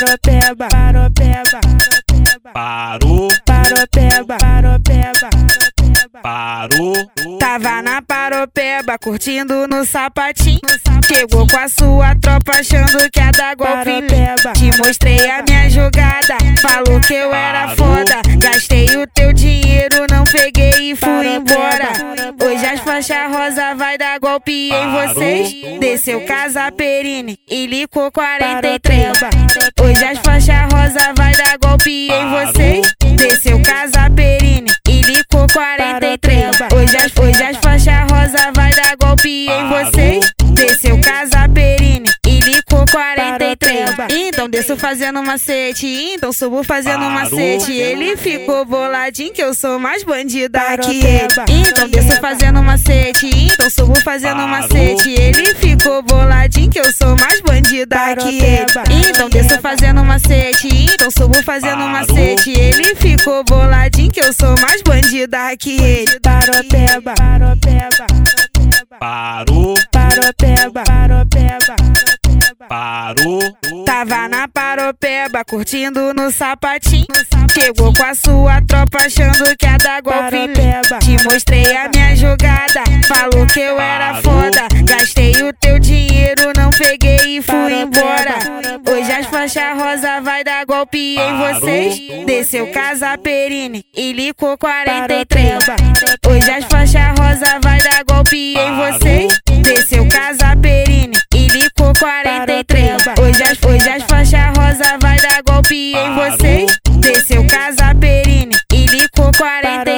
paropeba, paropeba, Parou, paropeba, paropeba. parou. Tava na paropeba, curtindo no sapatinho. Chegou com a sua tropa achando que ia dar golpe em mim. Te mostrei a minha jogada, falou que eu era foda. Gastei o teu dinheiro, não peguei e fui embora. Hoje as faixas rosa vai dar golpe em vocês. Desceu Casa Perine e licou 43. Hoje as faixas rosa vai dar golpe em vocês. Desceu Casa Perine e licou 43. Hoje as, hoje as faixas rosa vai dar golpe em vocês. Desceu Casa Perine e licou 43. Então desço fazendo macete, então subo fazendo macete. Ele ficou boladinho que eu sou mais bandida que ele. Então desço fazendo macete, então subo fazendo macete. Ele ficou boladinho que eu sou mais bandida que ele. Então desço fazendo macete, então subo fazendo macete. Ele ficou boladinho que eu sou mais bandida que ele. Paropeba, paropeba, Parou, paropeba, paropeba. parou. Tava na paropeba, curtindo no sapatinho. Chegou com a sua tropa achando que ia dar golpe. Te mostrei a minha jogada, falou que eu era foda. Gastei o teu dinheiro, não peguei e fui embora. Hoje as faixas rosa vai dar golpe em vocês. Desceu Casa Perine e licou 43. Hoje as faixas rosa vai dar golpe em vocês. Desceu Casa Perine e licou 43. Hoje as, hoje as faixas rosa vai dar golpe em vocês. Desceu Casa Perine e licou 43.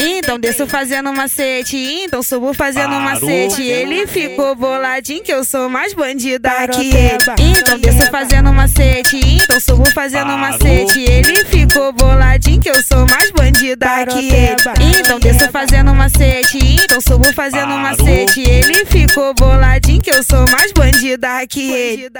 Então desço fazendo macete, então subo fazendo Parou. macete. Ele ficou boladinho que eu sou mais bandida que ele. Então desço fazendo macete, então subo fazendo Parou. macete. Ele ficou boladinho que eu sou mais bandida que ele. Então desço fazendo macete, então subo fazendo Parou. macete. Ele ficou boladinho que eu sou mais bandida que ele.